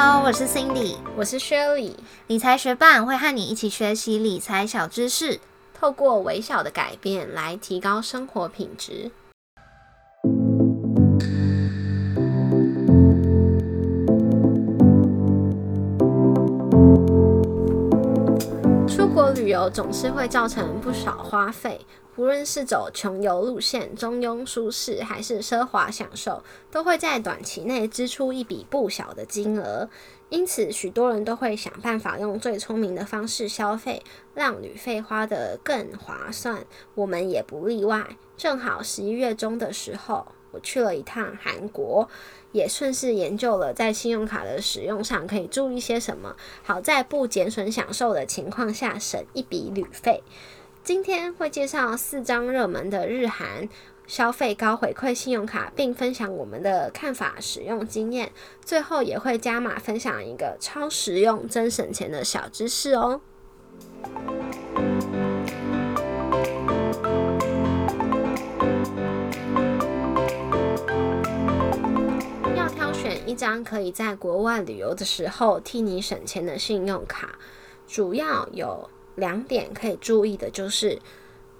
Hello，我是 Cindy，我是 Shirley，理财学伴会和你一起学习理财小知识，透过微小的改变来提高生活品质。出国旅游总是会造成不少花费。无论是走穷游路线、中庸舒适，还是奢华享受，都会在短期内支出一笔不小的金额。因此，许多人都会想办法用最聪明的方式消费，让旅费花得更划算。我们也不例外。正好十一月中的时候，我去了一趟韩国，也顺势研究了在信用卡的使用上可以注意些什么，好在不减损享受的情况下省一笔旅费。今天会介绍四张热门的日韩消费高回馈信用卡，并分享我们的看法、使用经验。最后也会加码分享一个超实用、真省钱的小知识哦。要挑选一张可以在国外旅游的时候替你省钱的信用卡，主要有。两点可以注意的就是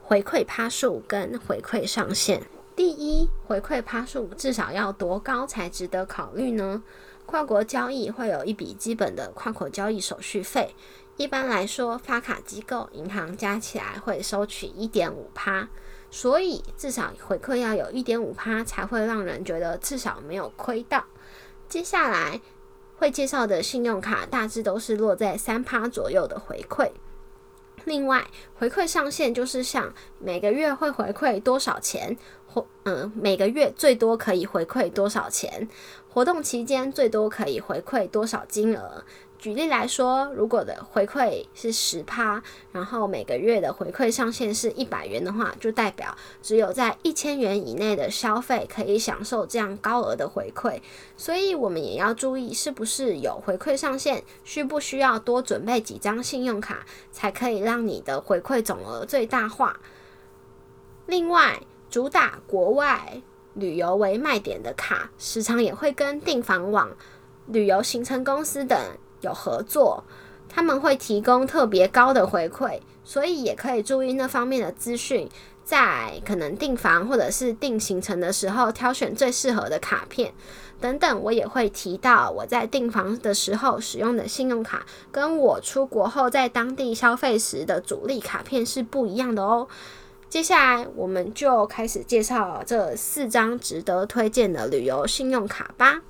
回馈趴数跟回馈上限。第一，回馈趴数至少要多高才值得考虑呢？跨国交易会有一笔基本的跨国交易手续费，一般来说发卡机构银行加起来会收取一点五趴，所以至少回馈要有一点五趴才会让人觉得至少没有亏到。接下来会介绍的信用卡大致都是落在三趴左右的回馈。另外，回馈上限就是像每个月会回馈多少钱，或嗯，每个月最多可以回馈多少钱，活动期间最多可以回馈多少金额。举例来说，如果的回馈是十趴，然后每个月的回馈上限是一百元的话，就代表只有在一千元以内的消费可以享受这样高额的回馈。所以，我们也要注意是不是有回馈上限，需不需要多准备几张信用卡，才可以让你的回馈总额最大化。另外，主打国外旅游为卖点的卡，时常也会跟订房网、旅游行程公司等。有合作，他们会提供特别高的回馈，所以也可以注意那方面的资讯，在可能订房或者是订行程的时候，挑选最适合的卡片等等。我也会提到我在订房的时候使用的信用卡，跟我出国后在当地消费时的主力卡片是不一样的哦。接下来我们就开始介绍这四张值得推荐的旅游信用卡吧。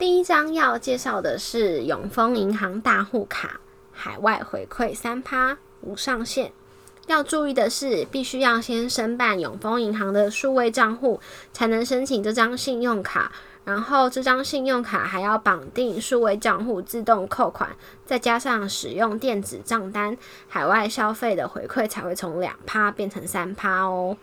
第一张要介绍的是永丰银行大户卡，海外回馈三趴，无上限。要注意的是，必须要先申办永丰银行的数位账户，才能申请这张信用卡。然后，这张信用卡还要绑定数位账户自动扣款，再加上使用电子账单，海外消费的回馈才会从两趴变成三趴哦。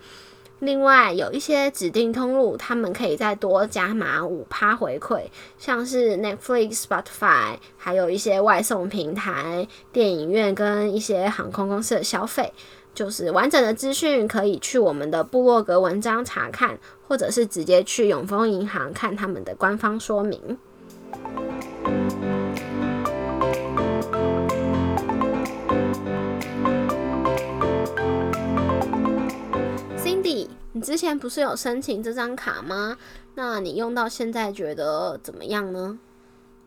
另外有一些指定通路，他们可以再多加码五趴回馈，像是 Netflix、Spotify，还有一些外送平台、电影院跟一些航空公司的消费。就是完整的资讯可以去我们的部落格文章查看，或者是直接去永丰银行看他们的官方说明。你之前不是有申请这张卡吗？那你用到现在觉得怎么样呢？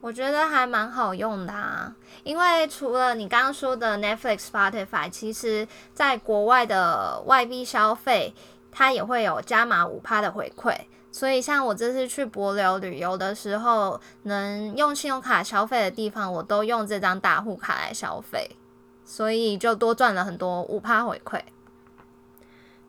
我觉得还蛮好用的啊，因为除了你刚刚说的 Netflix、Spotify，其实在国外的外币消费，它也会有加码五趴的回馈。所以像我这次去博流旅游的时候，能用信用卡消费的地方，我都用这张大户卡来消费，所以就多赚了很多五趴回馈。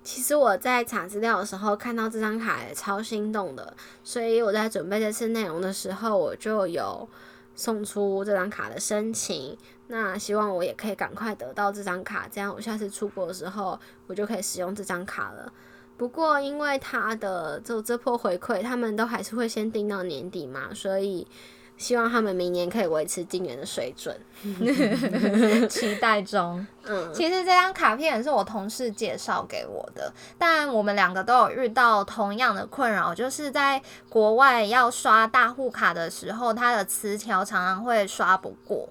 其实我在查资料的时候看到这张卡也超心动的，所以我在准备这次内容的时候，我就有送出这张卡的申请。那希望我也可以赶快得到这张卡，这样我下次出国的时候我就可以使用这张卡了。不过因为它的就这波回馈，他们都还是会先定到年底嘛，所以希望他们明年可以维持今年的水准。期待中。嗯，其实这张卡片也是我同事介绍给我的，但我们两个都有遇到同样的困扰，就是在国外要刷大户卡的时候，它的词条常常会刷不过。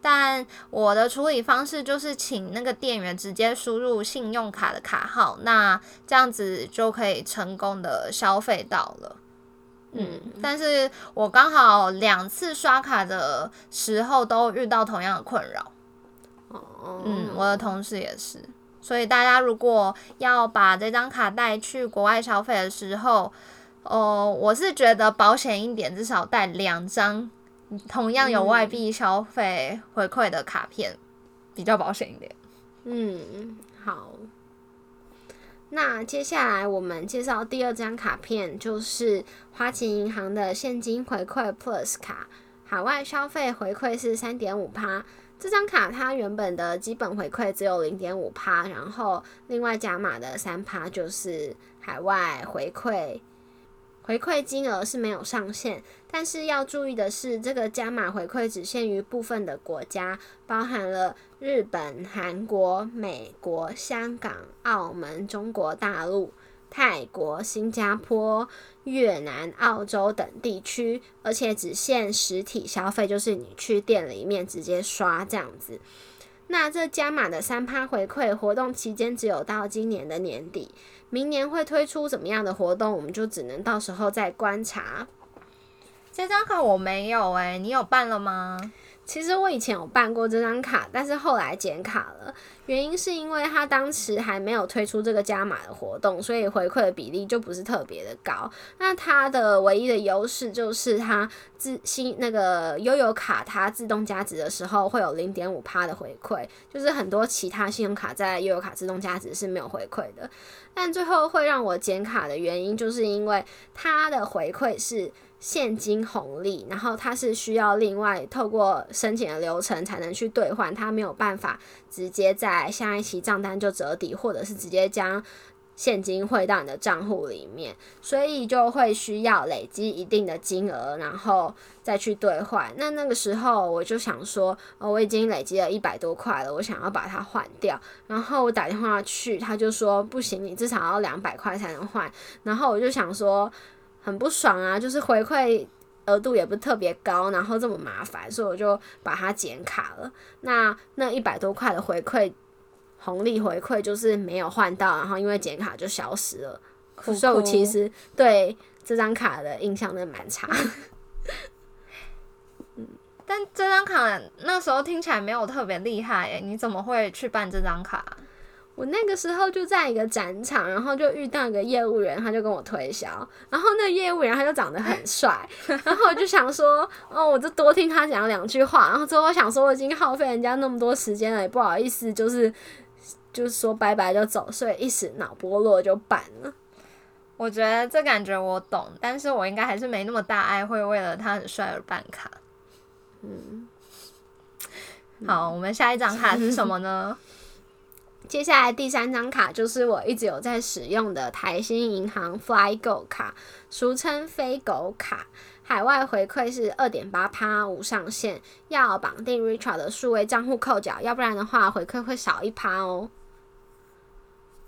但我的处理方式就是请那个店员直接输入信用卡的卡号，那这样子就可以成功的消费到了。嗯，但是我刚好两次刷卡的时候都遇到同样的困扰。哦，嗯，我的同事也是，所以大家如果要把这张卡带去国外消费的时候，哦，我是觉得保险一点，至少带两张同样有外币消费回馈的卡片，比较保险一点。嗯，好。那接下来我们介绍第二张卡片，就是花旗银行的现金回馈 Plus 卡，海外消费回馈是三点五趴。这张卡它原本的基本回馈只有零点五趴，然后另外加码的三趴就是海外回馈。回馈金额是没有上限，但是要注意的是，这个加码回馈只限于部分的国家，包含了日本、韩国、美国、香港、澳门、中国大陆、泰国、新加坡、越南、澳洲等地区，而且只限实体消费，就是你去店里面直接刷这样子。那这加码的三趴回馈活动期间只有到今年的年底，明年会推出怎么样的活动，我们就只能到时候再观察。这张卡我没有诶、你有办了吗？其实我以前有办过这张卡，但是后来减卡了，原因是因为它当时还没有推出这个加码的活动，所以回馈的比例就不是特别的高。那它的唯一的优势就是它自新那个悠游卡，它自动加值的时候会有零点五趴的回馈，就是很多其他信用卡在悠游卡自动加值是没有回馈的。但最后会让我减卡的原因，就是因为它的回馈是。现金红利，然后它是需要另外透过申请的流程才能去兑换，它没有办法直接在下一期账单就折抵，或者是直接将现金汇到你的账户里面，所以就会需要累积一定的金额，然后再去兑换。那那个时候我就想说，哦，我已经累积了一百多块了，我想要把它换掉。然后我打电话去，他就说不行，你至少要两百块才能换。然后我就想说。很不爽啊，就是回馈额度也不是特别高，然后这么麻烦，所以我就把它剪卡了。那那一百多块的回馈红利回馈就是没有换到，然后因为剪卡就消失了，所以我其实对这张卡的印象真的蛮差。嗯，但这张卡那时候听起来没有特别厉害诶，你怎么会去办这张卡？我那个时候就在一个展场，然后就遇到一个业务员，他就跟我推销，然后那个业务员他就长得很帅，然后我就想说，哦，我就多听他讲两句话，然后最后我想说，我已经耗费人家那么多时间了，也不好意思，就是就是说拜拜就走，所以一时脑波落就办了。我觉得这感觉我懂，但是我应该还是没那么大爱，会为了他很帅而办卡。嗯，好，我们下一张卡是什么呢？接下来第三张卡就是我一直有在使用的台新银行 FlyGo 卡，俗称飞狗卡，海外回馈是二点八趴无上限，要绑定 Richard 的数位账户扣缴，要不然的话回馈会少一趴哦。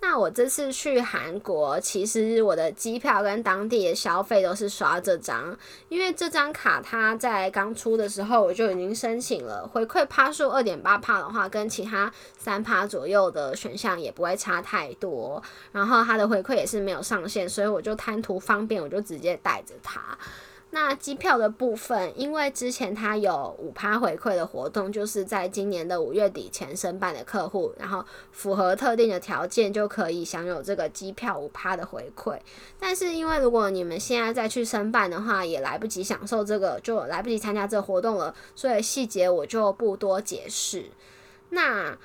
那我这次去韩国，其实我的机票跟当地的消费都是刷这张，因为这张卡它在刚出的时候我就已经申请了，回馈趴数二点八趴的话，跟其他三趴左右的选项也不会差太多，然后它的回馈也是没有上限，所以我就贪图方便，我就直接带着它。那机票的部分，因为之前它有五趴回馈的活动，就是在今年的五月底前申办的客户，然后符合特定的条件就可以享有这个机票五趴的回馈。但是因为如果你们现在再去申办的话，也来不及享受这个，就来不及参加这个活动了，所以细节我就不多解释。那。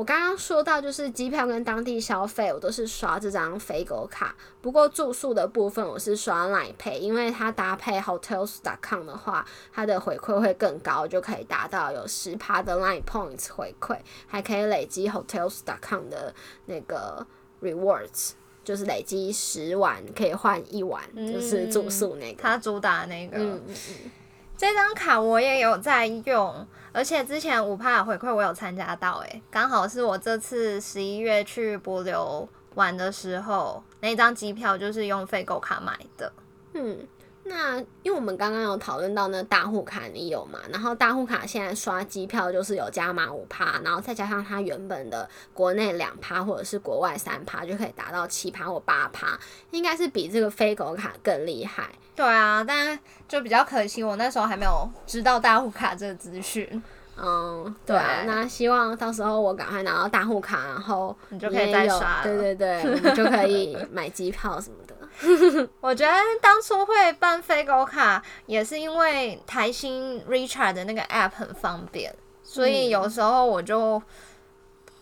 我刚刚说到，就是机票跟当地消费，我都是刷这张飞狗卡。不过住宿的部分，我是刷 Line Pay，因为它搭配 Hotels.com 的话，它的回馈会更高，就可以达到有十趴的 Line Points 回馈，还可以累积 Hotels.com 的那个 Rewards，就是累积十晚可以换一晚，就是住宿那个。它主打那个。这张卡我也有在用，而且之前五趴的回馈我有参加到，诶，刚好是我这次十一月去博流玩的时候，那张机票就是用费购卡买的。嗯，那因为我们刚刚有讨论到那大户卡你有嘛？然后大户卡现在刷机票就是有加码五趴，然后再加上它原本的国内两趴或者是国外三趴，就可以达到七趴或八趴，应该是比这个飞狗卡更厉害。对啊，但就比较可惜，我那时候还没有知道大户卡这个资讯。嗯，对啊，那希望到时候我赶快拿到大户卡，然后你就可以再刷，对对对，就可以买机票什么的。我觉得当初会办飞狗卡，也是因为台新 Richard 的那个 App 很方便，所以有时候我就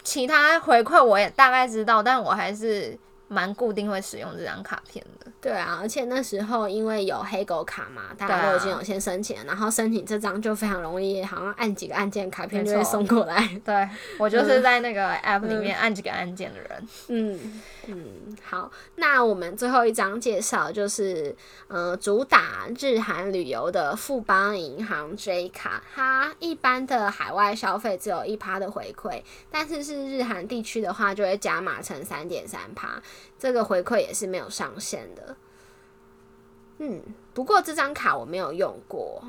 其他回馈我也大概知道，但我还是。蛮固定会使用这张卡片的，对啊，而且那时候因为有黑狗卡嘛，大家都已经有先申请，然后申请这张就非常容易，好像按几个按键，卡片就会送过来。对我就是在那个 app 里面按几个按键的人。嗯嗯，好，那我们最后一张介绍就是，呃，主打日韩旅游的富邦银行 J 卡，它一般的海外消费只有一趴的回馈，但是是日韩地区的话就会加码成三点三趴。这个回馈也是没有上限的，嗯，不过这张卡我没有用过，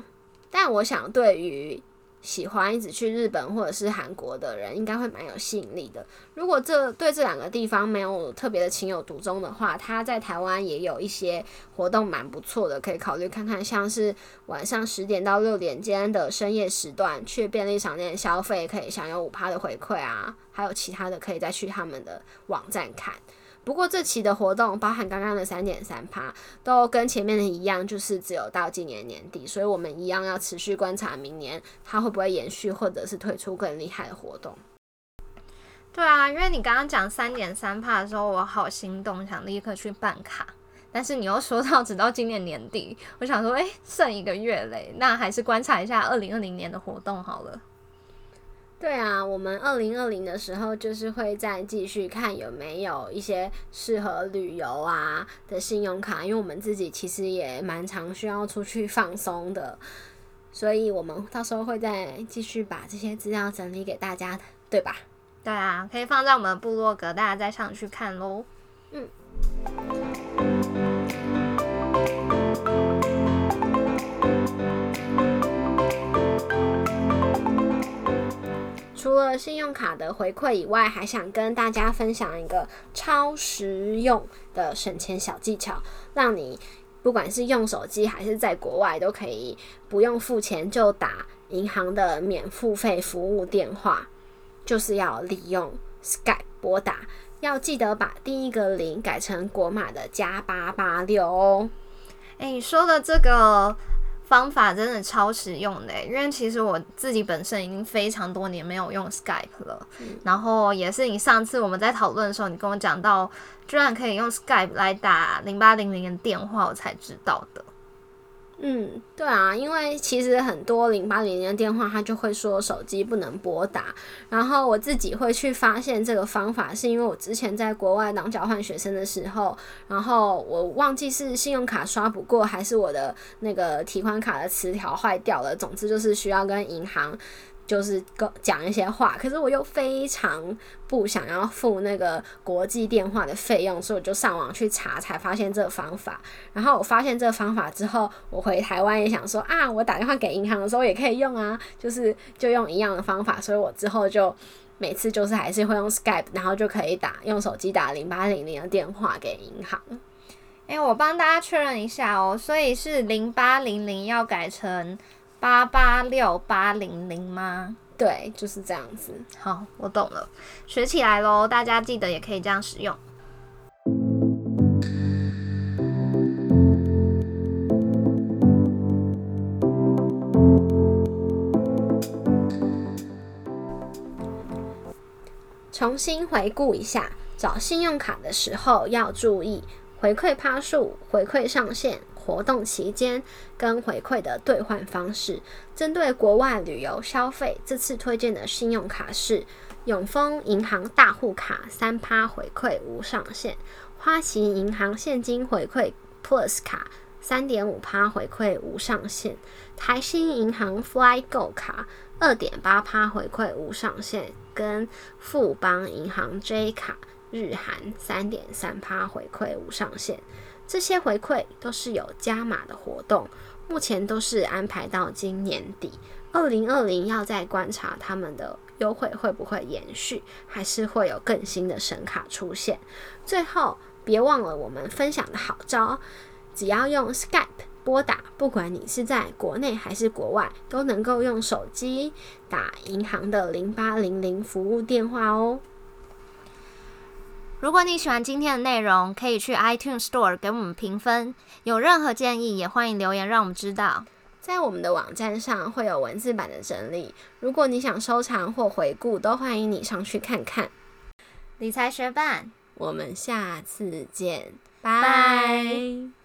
但我想对于喜欢一直去日本或者是韩国的人，应该会蛮有吸引力的。如果这对这两个地方没有特别的情有独钟的话，他在台湾也有一些活动蛮不错的，可以考虑看看，像是晚上十点到六点间的深夜时段去便利商店消费，可以享有五趴的回馈啊，还有其他的可以再去他们的网站看。不过这期的活动包含刚刚的三点三趴，都跟前面的一样，就是只有到今年年底，所以我们一样要持续观察明年它会不会延续，或者是推出更厉害的活动。对啊，因为你刚刚讲三点三趴的时候，我好心动，想立刻去办卡，但是你又说到只到今年年底，我想说，哎，剩一个月嘞，那还是观察一下二零二零年的活动好了。对啊，我们二零二零的时候就是会再继续看有没有一些适合旅游啊的信用卡，因为我们自己其实也蛮常需要出去放松的，所以我们到时候会再继续把这些资料整理给大家的，对吧？对啊，可以放在我们部落格，大家再上去看喽。嗯。除了信用卡的回馈以外，还想跟大家分享一个超实用的省钱小技巧，让你不管是用手机还是在国外，都可以不用付钱就打银行的免付费服务电话，就是要利用 Skype 拨打，要记得把第一个零改成国码的加八八六哦。哎，你说的这个。方法真的超实用的，因为其实我自己本身已经非常多年没有用 Skype 了，然后也是你上次我们在讨论的时候，你跟我讲到，居然可以用 Skype 来打零八零零的电话，我才知道的。嗯，对啊，因为其实很多零八零零的电话，他就会说手机不能拨打。然后我自己会去发现这个方法，是因为我之前在国外当交换学生的时候，然后我忘记是信用卡刷不过，还是我的那个提款卡的磁条坏掉了。总之就是需要跟银行。就是讲一些话，可是我又非常不想要付那个国际电话的费用，所以我就上网去查，才发现这个方法。然后我发现这个方法之后，我回台湾也想说啊，我打电话给银行的时候也可以用啊，就是就用一样的方法。所以我之后就每次就是还是会用 Skype，然后就可以打用手机打零八零零的电话给银行。诶，我帮大家确认一下哦，所以是零八零零要改成。八八六八零零吗？对，就是这样子。好，我懂了，学起来喽！大家记得也可以这样使用。重新回顾一下，找信用卡的时候要注意回馈趴数、回馈上限。活动期间跟回馈的兑换方式，针对国外旅游消费，这次推荐的信用卡是永丰银行大户卡，三趴回馈无上限；花旗银行现金回馈 Plus 卡三点五趴回馈无上限；台新银行 FlyGo 卡二点八趴回馈无上限，跟富邦银行 J 卡日韩三点三趴回馈无上限。这些回馈都是有加码的活动，目前都是安排到今年底。二零二零要再观察他们的优惠会不会延续，还是会有更新的神卡出现。最后，别忘了我们分享的好招，只要用 Skype 拨打，不管你是在国内还是国外，都能够用手机打银行的零八零零服务电话哦。如果你喜欢今天的内容，可以去 iTunes Store 给我们评分。有任何建议，也欢迎留言让我们知道。在我们的网站上会有文字版的整理，如果你想收藏或回顾，都欢迎你上去看看。理财学伴，我们下次见，拜。